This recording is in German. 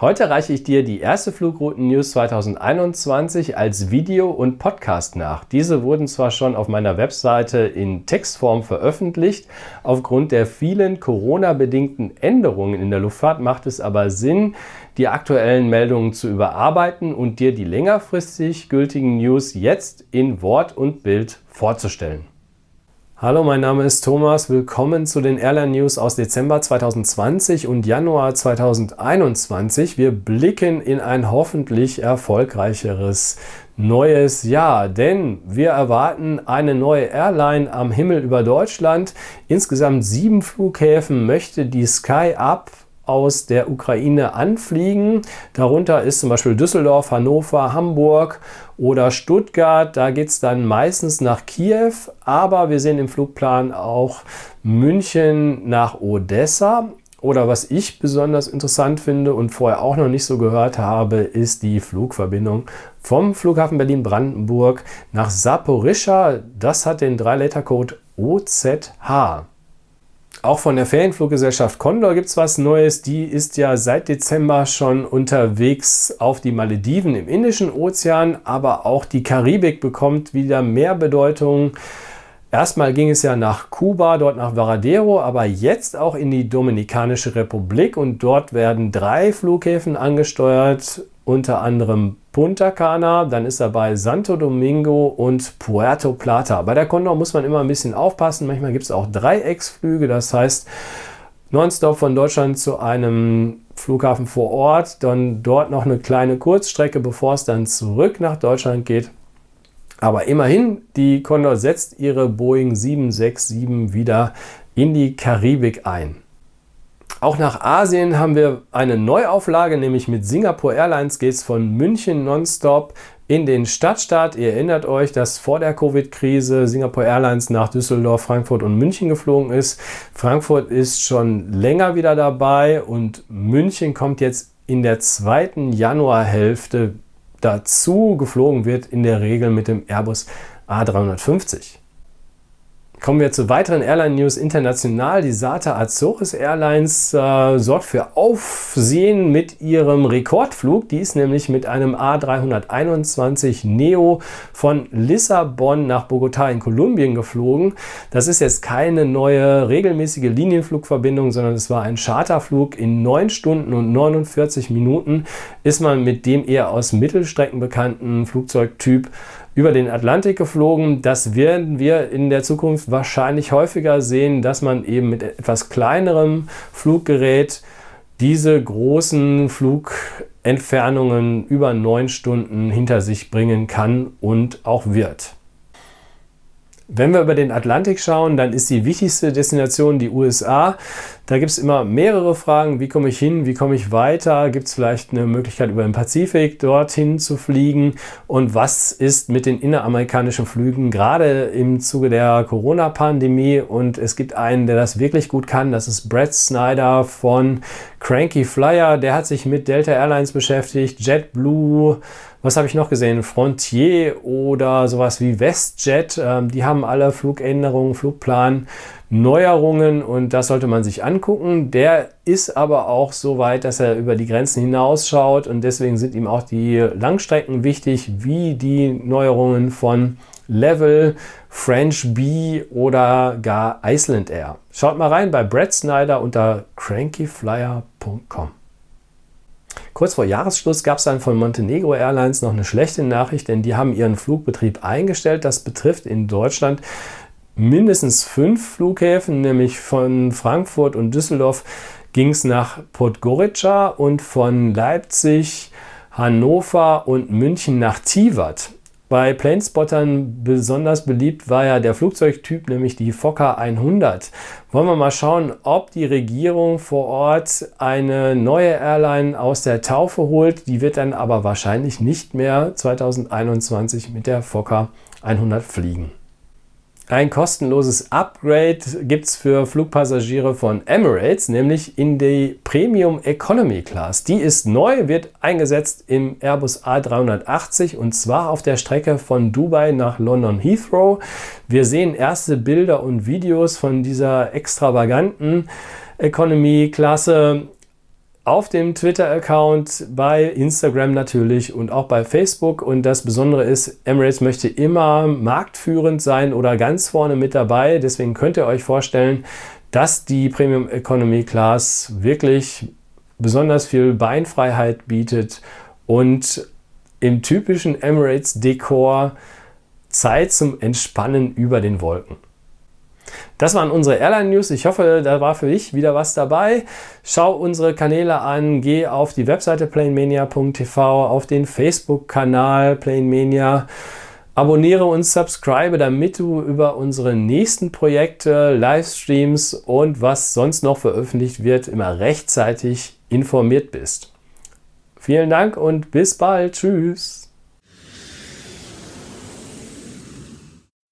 Heute reiche ich dir die erste Flugrouten-News 2021 als Video und Podcast nach. Diese wurden zwar schon auf meiner Webseite in Textform veröffentlicht, aufgrund der vielen Corona-bedingten Änderungen in der Luftfahrt macht es aber Sinn, die aktuellen Meldungen zu überarbeiten und dir die längerfristig gültigen News jetzt in Wort und Bild vorzustellen. Hallo, mein Name ist Thomas. Willkommen zu den Airline News aus Dezember 2020 und Januar 2021. Wir blicken in ein hoffentlich erfolgreicheres neues Jahr, denn wir erwarten eine neue Airline am Himmel über Deutschland. Insgesamt sieben Flughäfen möchte die Sky Up aus der Ukraine anfliegen. Darunter ist zum Beispiel Düsseldorf, Hannover, Hamburg oder Stuttgart. Da geht es dann meistens nach Kiew, aber wir sehen im Flugplan auch München nach Odessa. Oder was ich besonders interessant finde und vorher auch noch nicht so gehört habe, ist die Flugverbindung vom Flughafen Berlin-Brandenburg nach Saporischschja. Das hat den 3-Letter-Code OZH. Auch von der Ferienfluggesellschaft Condor gibt es was Neues. Die ist ja seit Dezember schon unterwegs auf die Malediven im Indischen Ozean, aber auch die Karibik bekommt wieder mehr Bedeutung. Erstmal ging es ja nach Kuba, dort nach Varadero, aber jetzt auch in die Dominikanische Republik und dort werden drei Flughäfen angesteuert unter anderem Punta Cana, dann ist dabei Santo Domingo und Puerto Plata. Bei der Condor muss man immer ein bisschen aufpassen. Manchmal gibt es auch Dreiecksflüge, das heißt nonstop von Deutschland zu einem Flughafen vor Ort, dann dort noch eine kleine Kurzstrecke, bevor es dann zurück nach Deutschland geht. Aber immerhin, die Condor setzt ihre Boeing 767 wieder in die Karibik ein. Auch nach Asien haben wir eine Neuauflage, nämlich mit Singapore Airlines geht es von München nonstop in den Stadtstaat. Ihr erinnert euch, dass vor der Covid-Krise Singapore Airlines nach Düsseldorf, Frankfurt und München geflogen ist. Frankfurt ist schon länger wieder dabei und München kommt jetzt in der zweiten Januarhälfte dazu. Geflogen wird in der Regel mit dem Airbus A350. Kommen wir zu weiteren Airline-News international. Die SATA Azores Airlines äh, sorgt für Aufsehen mit ihrem Rekordflug. Die ist nämlich mit einem A321 Neo von Lissabon nach Bogotá in Kolumbien geflogen. Das ist jetzt keine neue regelmäßige Linienflugverbindung, sondern es war ein Charterflug. In 9 Stunden und 49 Minuten ist man mit dem eher aus Mittelstrecken bekannten Flugzeugtyp über den Atlantik geflogen. Das werden wir in der Zukunft wahrscheinlich häufiger sehen, dass man eben mit etwas kleinerem Fluggerät diese großen Flugentfernungen über neun Stunden hinter sich bringen kann und auch wird. Wenn wir über den Atlantik schauen, dann ist die wichtigste Destination die USA. Da gibt es immer mehrere Fragen. Wie komme ich hin? Wie komme ich weiter? Gibt es vielleicht eine Möglichkeit, über den Pazifik dorthin zu fliegen? Und was ist mit den inneramerikanischen Flügen, gerade im Zuge der Corona-Pandemie? Und es gibt einen, der das wirklich gut kann. Das ist Brad Snyder von Cranky Flyer. Der hat sich mit Delta Airlines beschäftigt, JetBlue was habe ich noch gesehen? Frontier oder sowas wie WestJet. Ähm, die haben alle Flugänderungen, Flugplan, Neuerungen und das sollte man sich angucken. Der ist aber auch so weit, dass er über die Grenzen hinausschaut und deswegen sind ihm auch die Langstrecken wichtig, wie die Neuerungen von Level, French Bee oder gar Iceland Air. Schaut mal rein bei Brad Snyder unter crankyflyer.com. Kurz vor Jahresschluss gab es dann von Montenegro Airlines noch eine schlechte Nachricht, denn die haben ihren Flugbetrieb eingestellt. Das betrifft in Deutschland mindestens fünf Flughäfen, nämlich von Frankfurt und Düsseldorf ging es nach Podgorica und von Leipzig, Hannover und München nach Tivat. Bei Planespottern besonders beliebt war ja der Flugzeugtyp, nämlich die Fokker 100. Wollen wir mal schauen, ob die Regierung vor Ort eine neue Airline aus der Taufe holt. Die wird dann aber wahrscheinlich nicht mehr 2021 mit der Fokker 100 fliegen. Ein kostenloses Upgrade gibt es für Flugpassagiere von Emirates, nämlich in die Premium Economy Class. Die ist neu, wird eingesetzt im Airbus A380 und zwar auf der Strecke von Dubai nach London Heathrow. Wir sehen erste Bilder und Videos von dieser extravaganten Economy Klasse auf dem Twitter-Account, bei Instagram natürlich und auch bei Facebook. Und das Besondere ist, Emirates möchte immer marktführend sein oder ganz vorne mit dabei. Deswegen könnt ihr euch vorstellen, dass die Premium Economy Class wirklich besonders viel Beinfreiheit bietet und im typischen Emirates-Dekor Zeit zum Entspannen über den Wolken. Das waren unsere Airline-News. Ich hoffe, da war für dich wieder was dabei. Schau unsere Kanäle an, geh auf die Webseite planemania.tv, auf den Facebook-Kanal Planemania. Abonniere und subscribe, damit du über unsere nächsten Projekte, Livestreams und was sonst noch veröffentlicht wird, immer rechtzeitig informiert bist. Vielen Dank und bis bald. Tschüss.